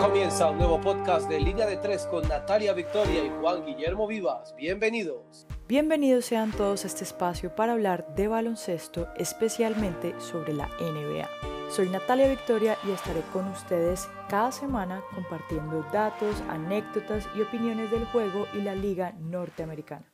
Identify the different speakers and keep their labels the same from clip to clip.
Speaker 1: Comienza un nuevo podcast de Línea de Tres con Natalia Victoria y Juan Guillermo Vivas. Bienvenidos.
Speaker 2: Bienvenidos sean todos a este espacio para hablar de baloncesto, especialmente sobre la NBA. Soy Natalia Victoria y estaré con ustedes cada semana compartiendo datos, anécdotas y opiniones del juego y la liga norteamericana.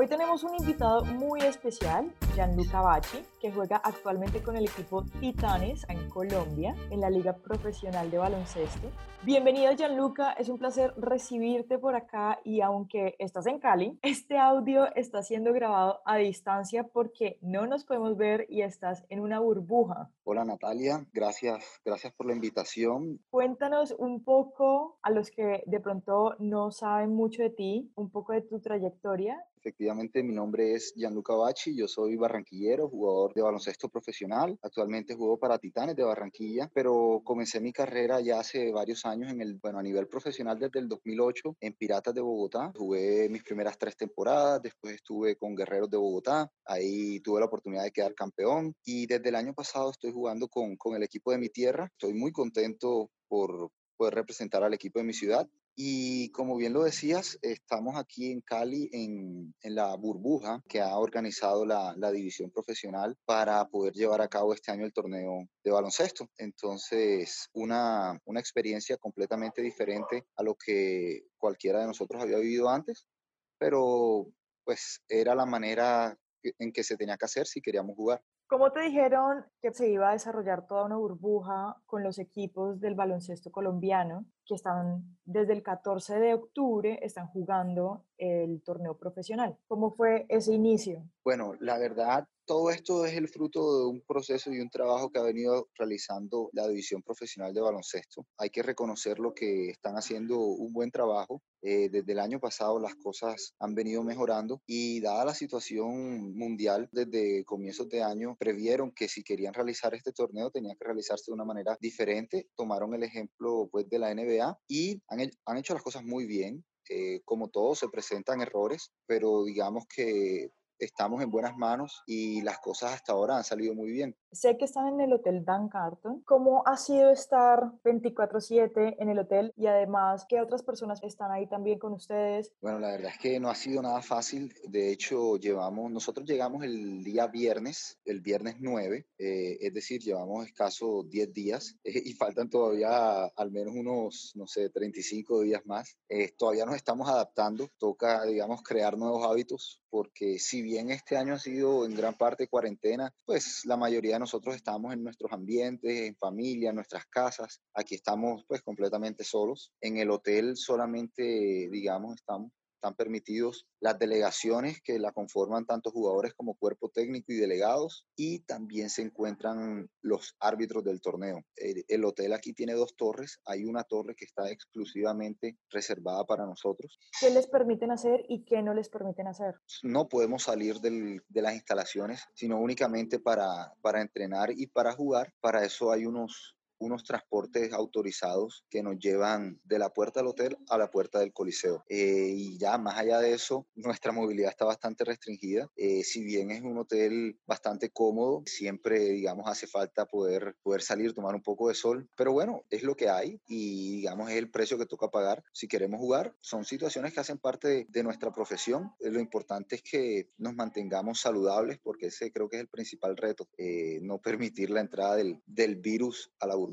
Speaker 2: Hoy tenemos un invitado muy especial, Gianluca Bacci, que juega actualmente con el equipo Titanes en Colombia, en la Liga Profesional de Baloncesto. Bienvenido Gianluca, es un placer recibirte por acá y aunque estás en Cali, este audio está siendo grabado a distancia porque no nos podemos ver y estás en una burbuja.
Speaker 3: Hola Natalia, gracias, gracias por la invitación.
Speaker 2: Cuéntanos un poco a los que de pronto no saben mucho de ti, un poco de tu trayectoria
Speaker 3: Efectivamente, mi nombre es Gianluca Bacci, yo soy barranquillero, jugador de baloncesto profesional. Actualmente juego para Titanes de Barranquilla, pero comencé mi carrera ya hace varios años en el, bueno, a nivel profesional desde el 2008 en Piratas de Bogotá. Jugué mis primeras tres temporadas, después estuve con Guerreros de Bogotá, ahí tuve la oportunidad de quedar campeón y desde el año pasado estoy jugando con, con el equipo de mi tierra. Estoy muy contento por poder representar al equipo de mi ciudad y como bien lo decías, estamos aquí en Cali en, en la burbuja que ha organizado la, la, división profesional para poder llevar a cabo este año el torneo de baloncesto. Entonces, una, una experiencia completamente diferente a lo que cualquiera de nosotros había vivido antes, pero pues era la manera en que se tenía que hacer si queríamos jugar.
Speaker 2: ¿Cómo te dijeron que se iba a desarrollar toda una burbuja con los equipos del baloncesto colombiano que están desde el 14 de octubre, están jugando el torneo profesional? ¿Cómo fue ese inicio?
Speaker 3: Bueno, la verdad, todo esto es el fruto de un proceso y un trabajo que ha venido realizando la división profesional de baloncesto. Hay que reconocer lo que están haciendo un buen trabajo. Eh, desde el año pasado las cosas han venido mejorando y dada la situación mundial desde comienzos de año, previeron que si querían realizar este torneo tenía que realizarse de una manera diferente. Tomaron el ejemplo pues, de la NBA y han, hecho las cosas muy bien. Eh, como todo, se presentan errores, pero digamos que estamos en buenas manos y las cosas hasta ahora han salido muy bien.
Speaker 2: Sé que están en el Hotel Dan Carton. ¿Cómo ha sido estar 24/7 en el hotel y además qué otras personas están ahí también con ustedes?
Speaker 3: Bueno, la verdad es que no ha sido nada fácil. De hecho, llevamos, nosotros llegamos el día viernes, el viernes 9, eh, es decir, llevamos escaso 10 días eh, y faltan todavía al menos unos, no sé, 35 días más. Eh, todavía nos estamos adaptando, toca, digamos, crear nuevos hábitos porque si bien este año ha sido en gran parte cuarentena, pues la mayoría nosotros estamos en nuestros ambientes, en familia, en nuestras casas. Aquí estamos pues completamente solos. En el hotel solamente, digamos, estamos están permitidos las delegaciones que la conforman tanto jugadores como cuerpo técnico y delegados y también se encuentran los árbitros del torneo. El, hotel aquí tiene dos torres, hay una torre que está exclusivamente reservada para nosotros.
Speaker 2: ¿Qué les permiten hacer y qué no les permiten hacer?
Speaker 3: No podemos salir del, de las instalaciones, sino únicamente para, para entrenar y para jugar. Para eso hay unos unos transportes autorizados que nos llevan de la puerta del hotel a la puerta del coliseo. Eh, y ya más allá de eso, nuestra movilidad está bastante restringida. Eh, si bien es un hotel bastante cómodo, siempre, digamos, hace falta poder, poder salir, tomar un poco de sol. Pero bueno, es lo que hay y, digamos, es el precio que toca pagar si queremos jugar. Son situaciones que hacen parte de, nuestra profesión. Eh, lo importante es que nos mantengamos saludables porque ese creo que es el principal reto, no permitir la entrada del, del virus a la burbuja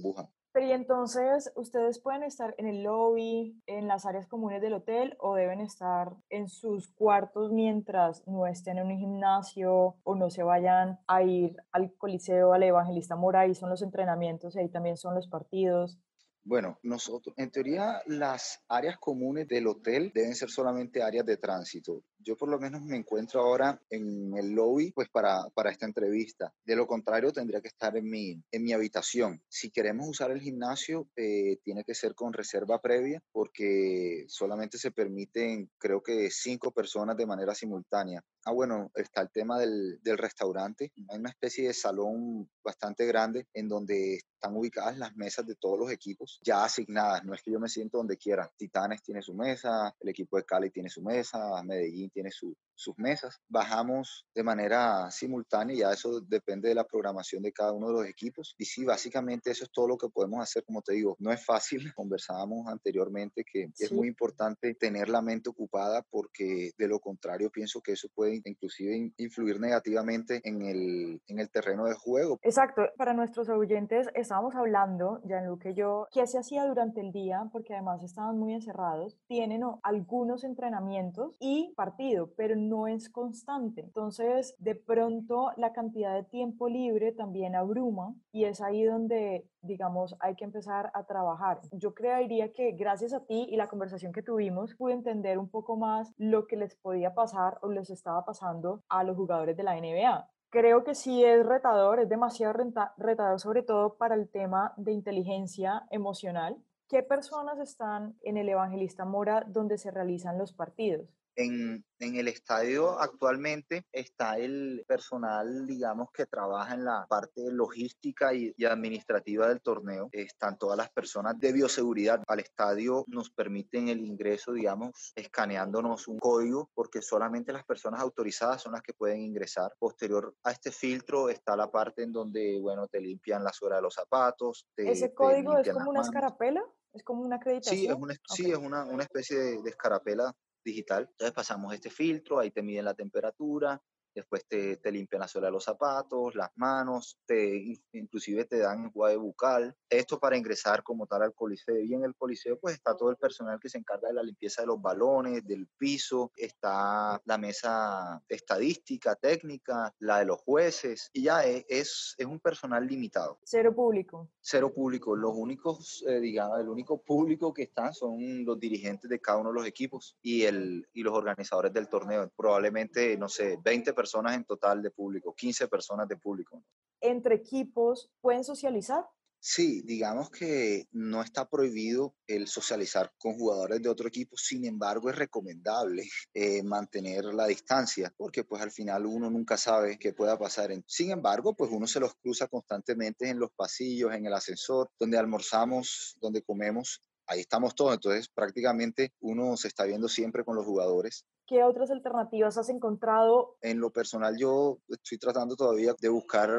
Speaker 2: pero y entonces, ¿ustedes pueden estar en el lobby, en las áreas comunes del hotel o deben estar en sus cuartos mientras no estén en un gimnasio o no se vayan a ir al Coliseo, al Evangelista Mora? Ahí son los entrenamientos y ahí también son los partidos.
Speaker 3: Bueno, nosotros, en teoría, las áreas comunes del hotel deben ser solamente áreas de tránsito. Yo por lo menos me encuentro ahora en el lobby pues para, para esta entrevista. De lo contrario, tendría que estar en mi, en mi habitación. Si queremos usar el gimnasio, eh, tiene que ser con reserva previa porque solamente se permiten, creo que, cinco personas de manera simultánea. Ah, bueno, está el tema del, del restaurante. Hay una especie de salón bastante grande en donde están ubicadas las mesas de todos los equipos ya asignadas. No es que yo me siento donde quiera. Titanes tiene su mesa, el equipo de Cali tiene su mesa, Medellín tiene su, sus mesas. Bajamos de manera simultánea, ya eso depende de la programación de cada uno de los equipos. Y sí, básicamente eso es todo lo que podemos hacer. Como te digo, no es fácil. Conversábamos anteriormente que es muy importante tener la mente ocupada porque de lo contrario pienso que eso puede inclusive influir negativamente en el, en el terreno de juego.
Speaker 2: Exacto. Para nuestros oyentes estábamos hablando, Gianluca y yo, qué se hacía durante el día porque además estaban muy encerrados. Tienen algunos entrenamientos y partido, pero no es constante. Entonces, de pronto la cantidad de tiempo libre también abruma y es ahí donde digamos, hay que empezar a trabajar. Yo creería que gracias a ti y la conversación que tuvimos, pude entender un poco más lo que les podía pasar o les estaba pasando a los jugadores de la NBA. Creo que sí es retador, es demasiado retador, sobre todo para el tema de inteligencia emocional. ¿Qué personas están en el Evangelista Mora donde se realizan los partidos?
Speaker 3: En, el estadio actualmente está el personal, digamos, que trabaja en la parte logística y, administrativa del torneo. Están todas las personas de bioseguridad. Al estadio nos permiten el ingreso, digamos, escaneándonos un código, porque solamente las personas autorizadas son las que pueden ingresar. Posterior a este filtro está la parte en donde, bueno, te limpian la suela de los zapatos.
Speaker 2: ¿Ese código es como una escarapela? ¿Es como una acreditación?
Speaker 3: Sí, es una, sí, es una, una especie de, de escarapela digital. Entonces pasamos este filtro, ahí te miden la temperatura, después te, te, limpian la suela de los zapatos, las manos, te, inclusive te dan enjuague bucal. Esto para ingresar como tal al coliseo. Y en el coliseo pues está todo el personal que se encarga de la limpieza de los balones, del piso, está la mesa estadística, técnica, la de los jueces, y ya es, es, es un personal limitado.
Speaker 2: Cero público.
Speaker 3: Cero público. Los únicos, eh, digamos, el único público que están son los dirigentes de cada uno de los equipos y, el, y los organizadores del torneo. Probablemente, no sé, 20 personas personas en total de público, 15 personas de público.
Speaker 2: ¿Entre equipos pueden socializar?
Speaker 3: Sí, digamos que no está prohibido el socializar con jugadores de otro equipo, sin embargo es recomendable eh, mantener la distancia, porque pues al final uno nunca sabe qué pueda pasar. Sin embargo, pues uno se los cruza constantemente en los pasillos, en el ascensor, donde almorzamos, donde comemos, ahí estamos todos, entonces prácticamente uno se está viendo siempre con los jugadores.
Speaker 2: ¿Qué otras alternativas has encontrado?
Speaker 3: En lo personal yo estoy tratando todavía de buscar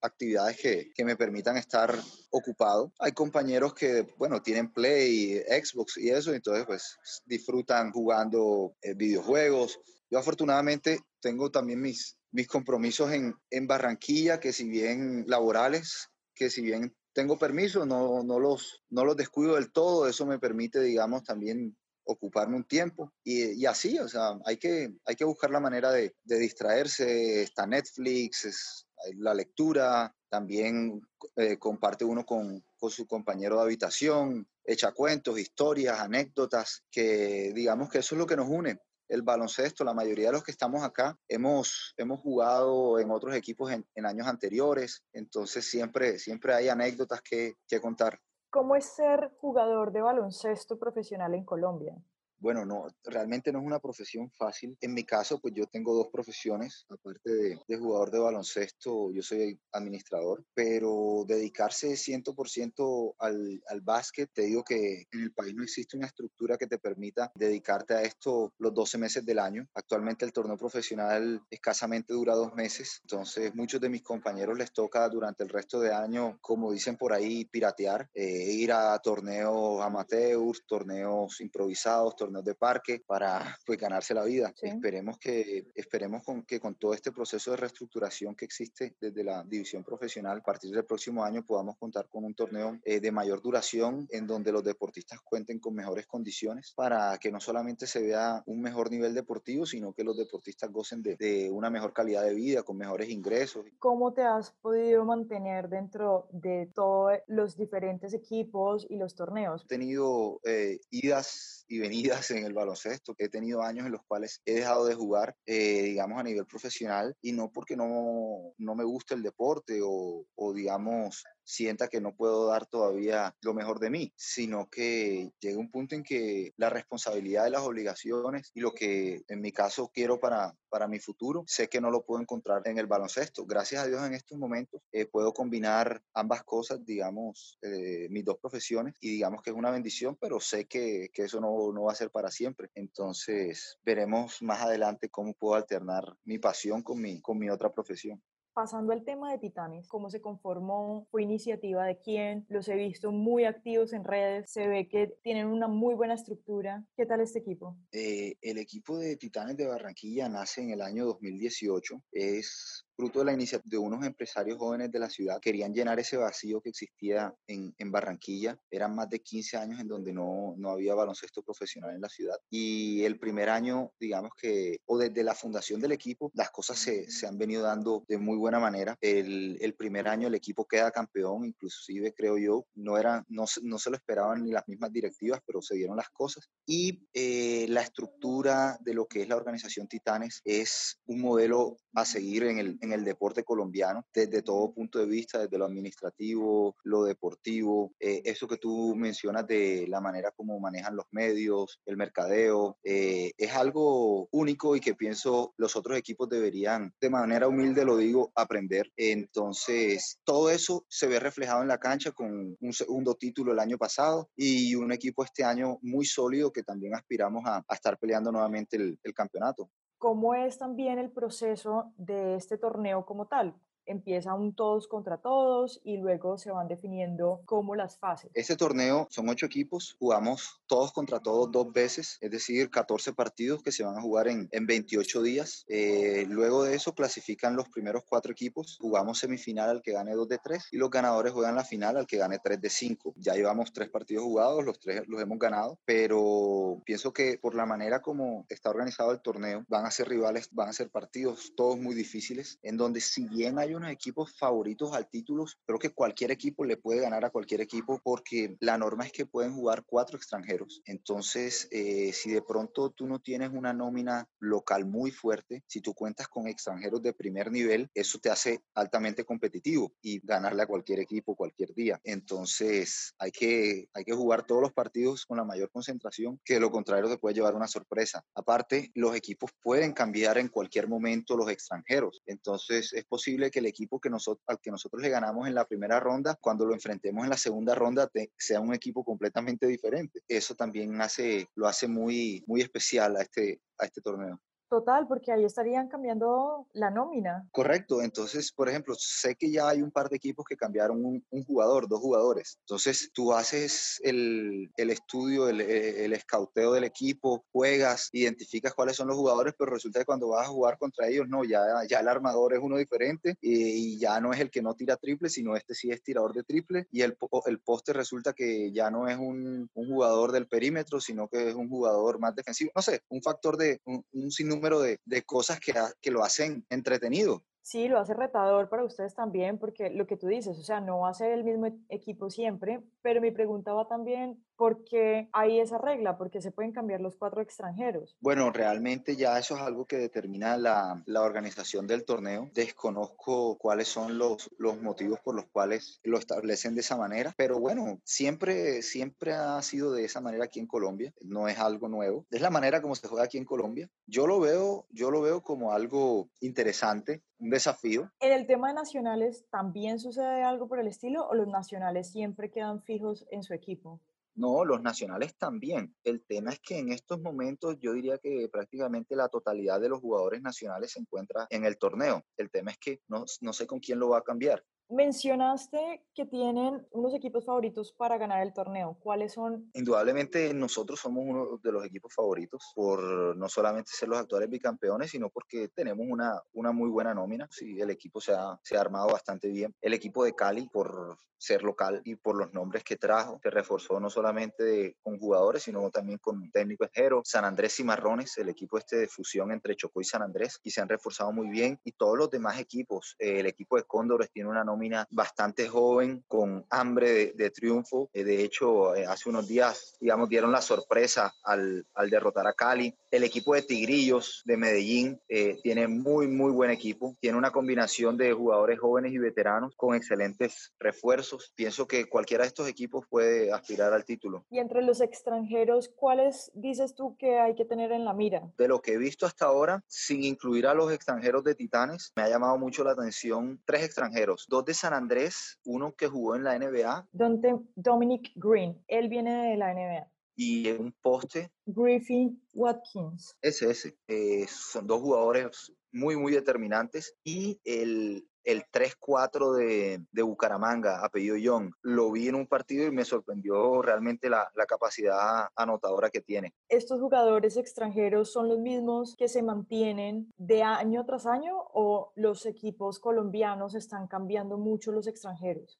Speaker 3: actividades que, que me permitan estar ocupado. Hay compañeros que, bueno, tienen Play, Xbox y eso, entonces pues disfrutan jugando eh, videojuegos. Yo afortunadamente tengo también mis, mis compromisos en, en Barranquilla, que si bien laborales, que si bien tengo permiso, no, no, los, no los descuido del todo, eso me permite, digamos, también ocuparme un tiempo. Y, así, o sea, hay que, hay que buscar la manera de, distraerse. Está Netflix, la lectura, también eh, comparte uno con, con, su compañero de habitación, echa cuentos, historias, anécdotas, que digamos que eso es lo que nos une. El baloncesto, la mayoría de los que estamos acá hemos, hemos jugado en otros equipos en, en años anteriores, entonces siempre, siempre hay anécdotas que, que contar.
Speaker 2: ¿Cómo es ser jugador de baloncesto profesional en Colombia?
Speaker 3: Bueno, no, realmente no es una profesión fácil. En mi caso, pues yo tengo dos profesiones, aparte de, jugador de baloncesto, yo soy administrador, pero dedicarse 100% al, al básquet, te digo que en el país no existe una estructura que te permita dedicarte a esto los 12 meses del año. Actualmente el torneo profesional escasamente dura dos meses, entonces muchos de mis compañeros les toca durante el resto de año, como dicen por ahí, piratear, eh, ir a torneos amateurs, torneos improvisados, de parque para pues ganarse la vida. Esperemos que esperemos con que con todo este proceso de reestructuración que existe desde la división profesional a partir del próximo año podamos contar con un torneo eh, de mayor duración en donde los deportistas cuenten con mejores condiciones para que no solamente se vea un mejor nivel deportivo, sino que los deportistas gocen de, de una mejor calidad de vida, con mejores ingresos.
Speaker 2: ¿Cómo te has podido mantener dentro de todos los diferentes equipos y los torneos?
Speaker 3: He tenido eh, idas y venidas en el baloncesto, que he tenido años en los cuales he dejado de jugar, eh, digamos, a nivel profesional y no porque no, no me gusta el deporte o, o digamos, sienta que no puedo dar todavía lo mejor de mí, sino que llegue un punto en que la responsabilidad de las obligaciones y lo que en mi caso quiero para, para mi futuro, sé que no lo puedo encontrar en el baloncesto. Gracias a Dios en estos momentos eh, puedo combinar ambas cosas, digamos, eh, mis dos profesiones y digamos que es una bendición, pero sé que, que eso no, no va a ser para siempre. Entonces veremos más adelante cómo puedo alternar mi pasión con mi, con mi otra profesión.
Speaker 2: Pasando al tema de Titanes, ¿cómo se conformó? ¿Fue iniciativa de quién? Los he visto muy activos en redes, se ve que tienen una muy buena estructura. ¿Qué tal este equipo?
Speaker 3: Eh, el equipo de Titanes de Barranquilla nace en el año 2018. Es fruto de la iniciativa de unos empresarios jóvenes de la ciudad, querían llenar ese vacío que existía en, en Barranquilla. Eran más de 15 años en donde no, no, había baloncesto profesional en la ciudad. Y el primer año, digamos que, o desde la fundación del equipo, las cosas se, se han venido dando de muy buena manera. El, el, primer año el equipo queda campeón, inclusive creo yo, no, era, no, no se lo esperaban ni las mismas directivas, pero se dieron las cosas. Y eh, la estructura de lo que es la organización Titanes es un modelo a seguir en el, en el deporte colombiano desde todo punto de vista, desde lo administrativo, lo deportivo, eh, eso que tú mencionas de la manera como manejan los medios, el mercadeo, eh, es algo único y que pienso los otros equipos deberían, de manera humilde lo digo, aprender. Entonces, todo eso se ve reflejado en la cancha con un segundo título el año pasado y un equipo este año muy sólido que también aspiramos a, estar peleando nuevamente el campeonato
Speaker 2: cómo es también el proceso de este torneo como tal empieza un todos contra todos y luego se van definiendo como las fases.
Speaker 3: Este torneo son ocho equipos, jugamos todos contra todos dos veces, es decir, 14 partidos que se van a jugar en, en 28 días. Eh, luego de eso clasifican los primeros cuatro equipos, jugamos semifinal al que gane 2 de 3 y los ganadores juegan la final al que gane 3 de 5. Ya llevamos tres partidos jugados, los tres los hemos ganado, pero pienso que por la manera como está organizado el torneo, van a ser rivales, van a ser partidos todos muy difíciles, en donde si bien hay unos equipos favoritos al título, creo que cualquier equipo le puede ganar a cualquier equipo porque la norma es que pueden jugar cuatro extranjeros. Entonces, eh, si de pronto tú no tienes una nómina local muy fuerte, si tú cuentas con extranjeros de primer nivel, eso te hace altamente competitivo y ganarle a cualquier equipo cualquier día. Entonces, hay que, hay que jugar todos los partidos con la mayor concentración, que de lo contrario te puede llevar una sorpresa. Aparte, los equipos pueden cambiar en cualquier momento los extranjeros. Entonces, es posible que el equipo que nosotros, al que nosotros le ganamos en la primera ronda, cuando lo enfrentemos en la segunda ronda, sea un equipo completamente diferente. Eso también hace, lo hace muy, muy especial a este, a este torneo.
Speaker 2: Total, porque ahí estarían cambiando la nómina.
Speaker 3: Correcto, entonces, por ejemplo, sé que ya hay un par de equipos que cambiaron un, jugador, dos jugadores. Entonces, tú haces el, el estudio, el, el, escauteo del equipo, juegas, identificas cuáles son los jugadores, pero resulta que cuando vas a jugar contra ellos, no, ya, ya el armador es uno diferente y, y ya no es el que no tira triple, sino este sí es tirador de triple y el, el poste resulta que ya no es un, un jugador del perímetro, sino que es un jugador más defensivo. No sé, un factor de un, un sinnúmero número de, cosas que, que lo hacen entretenido.
Speaker 2: Sí, lo hace retador para ustedes también, porque lo que tú dices, o sea, no va a ser el mismo equipo siempre, pero mi pregunta va también, ¿por qué hay esa regla? ¿Por qué se pueden cambiar los cuatro extranjeros?
Speaker 3: Bueno, realmente ya eso es algo que determina la, la organización del torneo. Desconozco cuáles son los, los motivos por los cuales lo establecen de esa manera, pero bueno, siempre, siempre ha sido de esa manera aquí en Colombia, no es algo nuevo. Es la manera como se juega aquí en Colombia. Yo lo veo, yo lo veo como algo interesante un desafío.
Speaker 2: ¿En el tema de nacionales también sucede algo por el estilo o los nacionales siempre quedan fijos en su equipo?
Speaker 3: No, los nacionales también. El tema es que en estos momentos yo diría que prácticamente la totalidad de los jugadores nacionales se encuentra en el torneo. El tema es que no, no sé con quién lo va a cambiar.
Speaker 2: Mencionaste que tienen unos equipos favoritos para ganar el torneo. ¿Cuáles son?
Speaker 3: Indudablemente nosotros somos uno de los equipos favoritos por no solamente ser los actuales bicampeones, sino porque tenemos una, una muy buena nómina. Sí, el equipo se ha, se ha armado bastante bien. El equipo de Cali, por ser local y por los nombres que trajo, se reforzó no solamente de, con jugadores, sino también con técnico extranjero. San Andrés y Marrones, el equipo este de fusión entre Chocó y San Andrés, y se han reforzado muy bien. Y todos los demás equipos, el equipo de Cóndores tiene una nómina bastante joven, con hambre de, triunfo. Eh, de hecho, eh, hace unos días, digamos, dieron la sorpresa al, al derrotar a Cali. El equipo de Tigrillos de Medellín eh, tiene muy, muy buen equipo. Tiene una combinación de jugadores jóvenes y veteranos con excelentes refuerzos. Pienso que cualquiera de estos equipos puede aspirar al título.
Speaker 2: Y entre los extranjeros, ¿cuáles dices tú que hay que tener en la mira?
Speaker 3: De lo que he visto hasta ahora, sin incluir a los extranjeros de Titanes, me ha llamado mucho la atención tres extranjeros, dos de San Andrés, uno que jugó en la NBA.
Speaker 2: Dominic Green, él viene de la NBA
Speaker 3: y un poste.
Speaker 2: Griffin Watkins.
Speaker 3: Ese, ese. Eh, son dos jugadores muy, muy determinantes. Y el, el 3-4 de, de, Bucaramanga, apellido Young, lo vi en un partido y me sorprendió realmente la, la, capacidad anotadora que tiene.
Speaker 2: ¿Estos jugadores extranjeros son los mismos que se mantienen de año tras año o los equipos colombianos están cambiando mucho los extranjeros?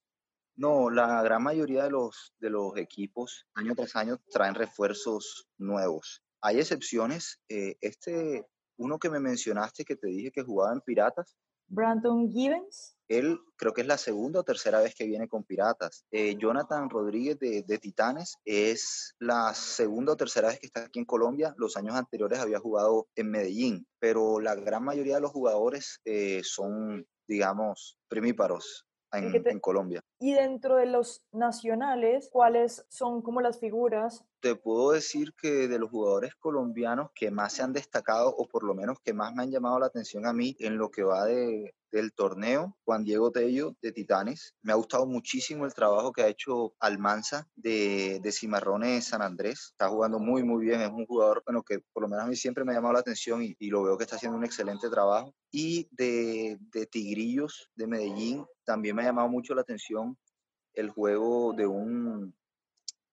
Speaker 3: No, la gran mayoría de los, de los equipos año tras año traen refuerzos nuevos. Hay excepciones. Eh, este, uno que me mencionaste que te dije que jugaba en Piratas.
Speaker 2: Brandon Gibbons.
Speaker 3: Él creo que es la segunda o tercera vez que viene con Piratas. Eh, Jonathan Rodríguez de, de, Titanes es la segunda o tercera vez que está aquí en Colombia. Los años anteriores había jugado en Medellín, pero la gran mayoría de los jugadores eh, son, digamos, primíparos en, Colombia.
Speaker 2: Y dentro de los nacionales, ¿cuáles son como las figuras?
Speaker 3: Te puedo decir que de los jugadores colombianos que más se han destacado, o por lo menos que más me han llamado la atención a mí en lo que va de, del torneo, Juan Diego Tello de Titanes. Me ha gustado muchísimo el trabajo que ha hecho Almanza de, de Cimarrones San Andrés. Está jugando muy, muy bien. Es un jugador bueno, que por lo menos a mí siempre me ha llamado la atención y, y lo veo que está haciendo un excelente trabajo. Y de, de Tigrillos de Medellín, también me ha llamado mucho la atención el juego de un,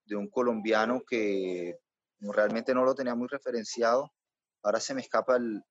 Speaker 3: de un colombiano que realmente no lo tenía muy referenciado. Ahora se me escapa el,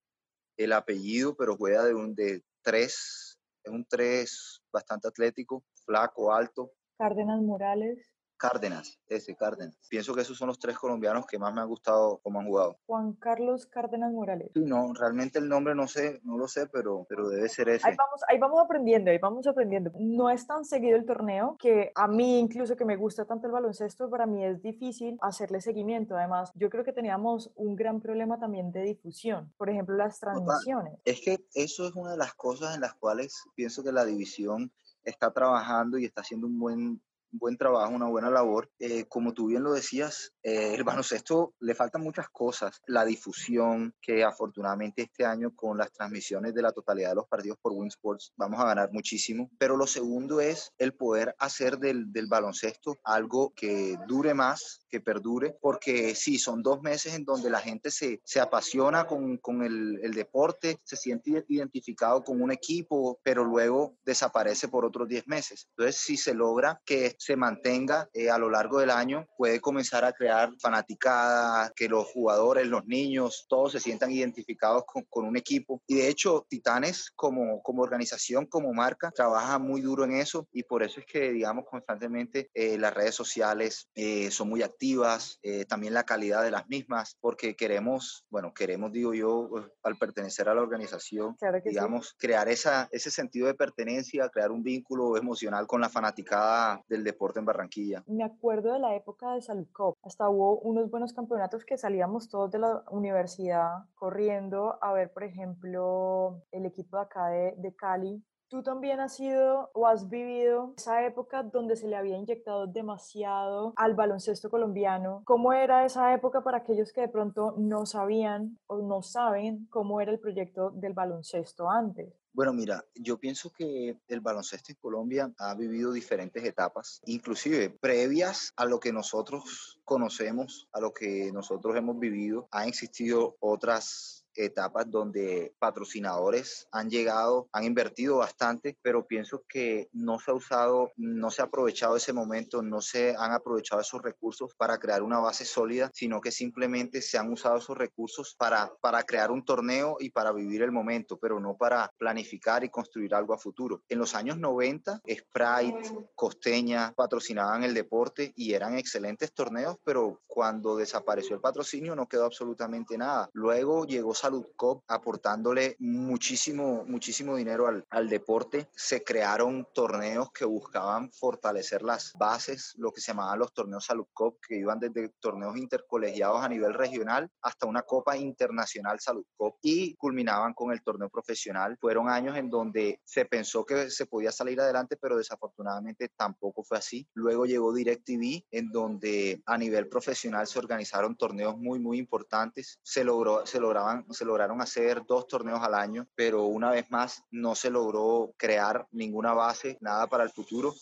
Speaker 3: el apellido, pero juega de un de tres, es un tres bastante atlético, flaco, alto.
Speaker 2: Cárdenas Morales.
Speaker 3: Cárdenas, ese Cárdenas. Pienso que esos son los tres colombianos que más me han gustado como han jugado.
Speaker 2: Juan Carlos Cárdenas Morales.
Speaker 3: Sí, no, realmente el nombre no sé, no lo sé, pero, pero debe ser ese.
Speaker 2: Ahí vamos, ahí vamos aprendiendo, ahí vamos aprendiendo. No es tan seguido el torneo que a mí incluso que me gusta tanto el baloncesto, para mí es difícil hacerle seguimiento. Además, yo creo que teníamos un gran problema también de difusión. Por ejemplo, las transmisiones.
Speaker 3: Es que eso es una de las cosas en las cuales pienso que la división está trabajando y está haciendo un buen buen trabajo, una buena labor. Eh, como tú bien lo decías, eh, el baloncesto le faltan muchas cosas. La difusión, que afortunadamente este año con las transmisiones de la totalidad de los partidos por Winsports vamos a ganar muchísimo. Pero lo segundo es el poder hacer del, del baloncesto algo que dure más, que perdure, porque sí, son dos meses en donde la gente se, se apasiona con, con el, el deporte, se siente identificado con un equipo, pero luego desaparece por otros diez meses. Entonces, si se logra que se mantenga eh, a lo largo del año, puede comenzar a crear fanaticada, que los jugadores, los niños, todos se sientan identificados con, con, un equipo. Y de hecho, Titanes como, como organización, como marca, trabaja muy duro en eso y por eso es que, digamos, constantemente eh, las redes sociales eh, son muy activas, eh, también la calidad de las mismas, porque queremos, bueno, queremos, digo yo, al pertenecer a la organización,
Speaker 2: claro
Speaker 3: digamos,
Speaker 2: sí.
Speaker 3: crear esa, ese sentido de pertenencia, crear un vínculo emocional con la fanaticada del deporte deporte en Barranquilla.
Speaker 2: Me acuerdo de la época de Salud Cup. Hasta hubo unos buenos campeonatos que salíamos todos de la universidad corriendo a ver, por ejemplo, el equipo de acá de, de Cali ¿Tú también has sido o has vivido esa época donde se le había inyectado demasiado al baloncesto colombiano? ¿Cómo era esa época para aquellos que de pronto no sabían o no saben cómo era el proyecto del baloncesto antes?
Speaker 3: Bueno, mira, yo pienso que el baloncesto en Colombia ha vivido diferentes etapas, inclusive previas a lo que nosotros conocemos, a lo que nosotros hemos vivido, han existido otras etapas donde patrocinadores han llegado, han invertido bastante, pero pienso que no se ha usado, no se ha aprovechado ese momento, no se han aprovechado esos recursos para crear una base sólida, sino que simplemente se han usado esos recursos para, para crear un torneo y para vivir el momento, pero no para planificar y construir algo a futuro. En los años 90, Sprite, Costeña patrocinaban el deporte y eran excelentes torneos, pero cuando desapareció el patrocinio no quedó absolutamente nada. Luego llegó Salud Cop, aportándole muchísimo, muchísimo dinero al, al deporte. Se crearon torneos que buscaban fortalecer las bases, lo que se llamaban los torneos Salud Cop, que iban desde torneos intercolegiados a nivel regional hasta una Copa Internacional Salud Cop y culminaban con el torneo profesional. Fueron años en donde se pensó que se podía salir adelante, pero desafortunadamente tampoco fue así. Luego llegó DirecTV, en donde a nivel profesional se organizaron torneos muy, muy importantes. Se, logró, se, lograban, se lograron hacer dos torneos al año, pero una vez más no se logró crear ninguna base, nada para el futuro.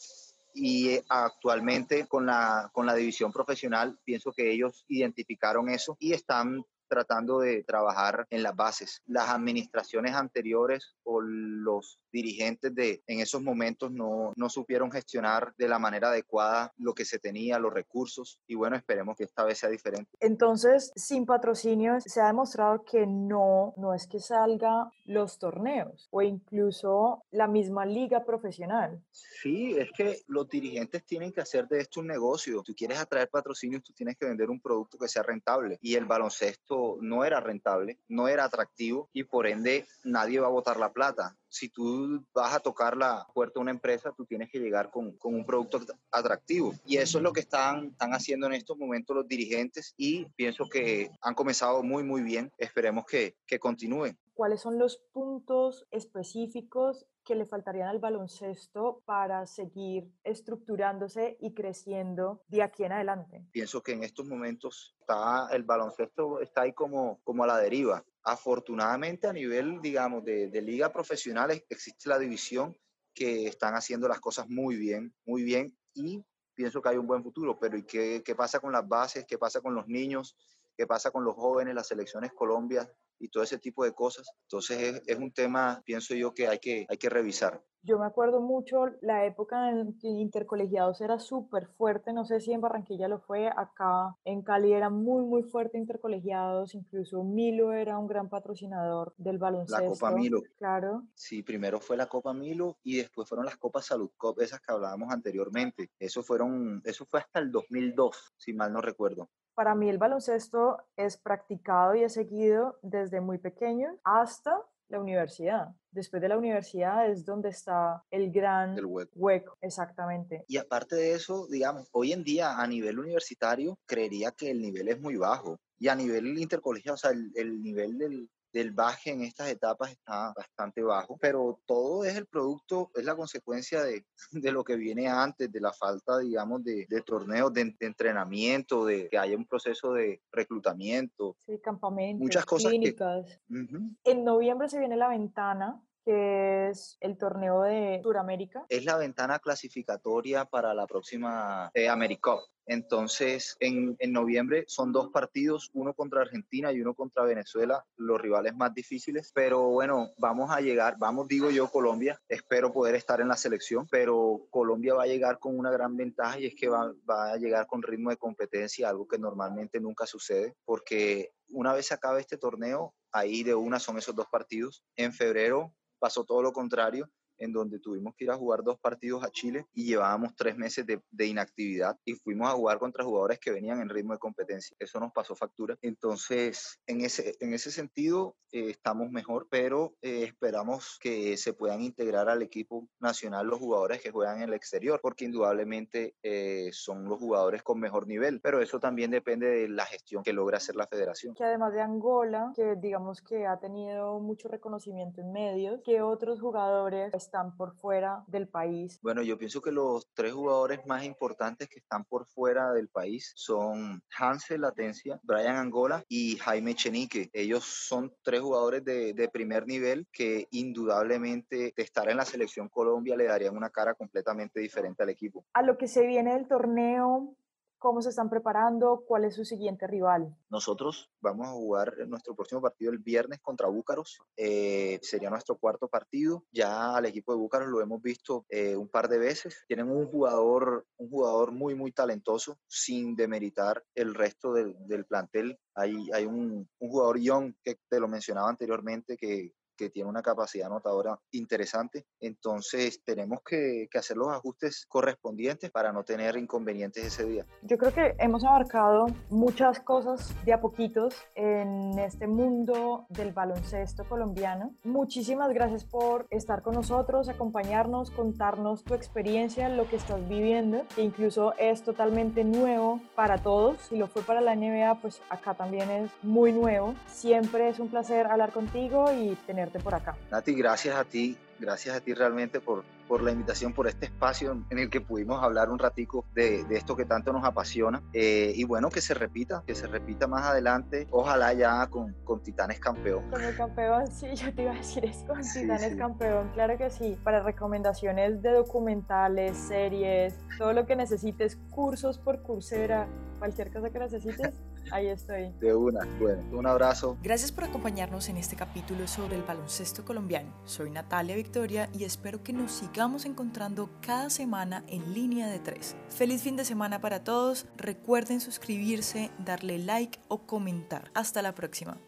Speaker 3: Y eh, actualmente con la, con la división profesional pienso que ellos identificaron eso y están tratando de trabajar en las bases. Las administraciones anteriores o los dirigentes de en esos momentos no, no supieron gestionar de la manera adecuada lo que se tenía, los recursos y bueno, esperemos que esta vez sea diferente.
Speaker 2: Entonces, sin patrocinios se ha demostrado que no, no es que salga los torneos o incluso la misma liga profesional.
Speaker 3: Sí, es que los dirigentes tienen que hacer de esto un negocio. Tú quieres atraer patrocinios, tú tienes que vender un producto que sea rentable y el baloncesto no era rentable, no era atractivo y por ende nadie va a botar la plata si tú vas a tocar la puerta de una empresa, tú tienes que llegar con, con un producto atractivo. Y eso es lo que están, están haciendo en estos momentos los dirigentes y pienso que han comenzado muy, muy bien. Esperemos que, que continúen.
Speaker 2: ¿Cuáles son los puntos específicos que le faltarían al baloncesto para seguir estructurándose y creciendo de aquí en adelante?
Speaker 3: Pienso que en estos momentos está el baloncesto está ahí como, como a la deriva. Afortunadamente a nivel, digamos, de, de liga profesional existe la división que están haciendo las cosas muy bien, muy bien y pienso que hay un buen futuro, pero ¿y qué, qué pasa con las bases? ¿Qué pasa con los niños? ¿Qué pasa con los jóvenes, las selecciones Colombia? Y todo ese tipo de cosas. Entonces es, es, un tema, pienso yo, que hay que, hay que revisar.
Speaker 2: Yo me acuerdo mucho la época en que Intercolegiados era súper fuerte, no sé si en Barranquilla lo fue, acá en Cali era muy, muy fuerte Intercolegiados, incluso Milo era un gran patrocinador del baloncesto.
Speaker 3: La Copa Milo.
Speaker 2: Claro.
Speaker 3: Sí, primero fue la Copa Milo y después fueron las Copas Salud Cop, esas que hablábamos anteriormente. Eso, fueron, eso fue hasta el 2002, si mal no recuerdo.
Speaker 2: Para mí el baloncesto es practicado y es seguido desde muy pequeño hasta la universidad. Después de la universidad es donde está el gran
Speaker 3: el hueco.
Speaker 2: hueco. Exactamente.
Speaker 3: Y aparte de eso, digamos, hoy en día a nivel universitario, creería que el nivel es muy bajo. Y a nivel intercolegiado, o sea, el, el nivel del, del baje en estas etapas está bastante bajo, pero todo es el producto, es la consecuencia de, de lo que viene antes, de la falta, digamos, de, de torneos, de, de, entrenamiento, de que haya un proceso de reclutamiento.
Speaker 2: Sí, campamentos,
Speaker 3: muchas cosas
Speaker 2: clínicas.
Speaker 3: Que, uh -huh.
Speaker 2: En noviembre se viene la ventana que es el torneo de Suramérica.
Speaker 3: Es la ventana clasificatoria para la próxima eh, AmeriCup. Entonces, en, en, noviembre son dos partidos, uno contra Argentina y uno contra Venezuela, los rivales más difíciles. Pero bueno, vamos a llegar, vamos, digo yo, Colombia. Espero poder estar en la selección, pero Colombia va a llegar con una gran ventaja y es que va, va a llegar con ritmo de competencia, algo que normalmente nunca sucede, porque una vez se acabe este torneo, ahí de una son esos dos partidos. En febrero pasó todo lo contrario en donde tuvimos que ir a jugar dos partidos a Chile y llevábamos tres meses de, de, inactividad y fuimos a jugar contra jugadores que venían en ritmo de competencia. Eso nos pasó factura. Entonces, en ese, en ese sentido, eh, estamos mejor, pero eh, esperamos que se puedan integrar al equipo nacional los jugadores que juegan en el exterior, porque indudablemente eh, son los jugadores con mejor nivel, pero eso también depende de la gestión que logra hacer la federación.
Speaker 2: Que además de Angola, que digamos que ha tenido mucho reconocimiento en medios, que otros jugadores están por fuera del país?
Speaker 3: Bueno, yo pienso que los tres jugadores más importantes que están por fuera del país son Hansel Latencia, Brian Angola y Jaime Chenique. Ellos son tres jugadores de, de, primer nivel que indudablemente de estar en la selección Colombia le darían una cara completamente diferente al equipo.
Speaker 2: A lo que se viene del torneo, cómo se están preparando, cuál es su siguiente rival.
Speaker 3: Nosotros vamos a jugar nuestro próximo partido el viernes contra Búcaros. Eh, sería nuestro cuarto partido. Ya al equipo de Búcaros lo hemos visto eh, un par de veces. Tienen un jugador, un jugador muy, muy talentoso, sin demeritar el resto del, plantel. Hay, hay un, un, jugador young que te lo mencionaba anteriormente que, tiene una capacidad anotadora interesante. Entonces tenemos que, que hacer los ajustes correspondientes para no tener inconvenientes ese día.
Speaker 2: Yo creo que hemos abarcado muchas cosas de a poquitos en este mundo del baloncesto colombiano. Muchísimas gracias por estar con nosotros, acompañarnos, contarnos tu experiencia, lo que estás viviendo, que incluso es totalmente nuevo para todos. Si lo fue para la NBA, pues acá también es muy nuevo. Siempre es un placer hablar contigo y tenerte por acá.
Speaker 3: Nati, gracias a ti gracias a ti realmente por, por la invitación, por este espacio en el que pudimos hablar un ratico de, de esto que tanto nos apasiona. Eh, y bueno, que se repita, que se repita más adelante, ojalá ya con, con Titanes campeón.
Speaker 2: Con el campeón, sí, yo te iba a decir es con Titanes campeón, claro que sí. Para recomendaciones de documentales, series, todo lo que necesites, cursos por Coursera, cualquier cosa que necesites, ahí estoy.
Speaker 3: De una, bueno, un abrazo.
Speaker 4: Gracias por acompañarnos en este capítulo sobre el baloncesto colombiano. Soy Natalia Victoria y espero que nos sigamos encontrando cada semana en línea de tres. Feliz fin de semana para todos. Recuerden suscribirse, darle like o comentar. Hasta la próxima.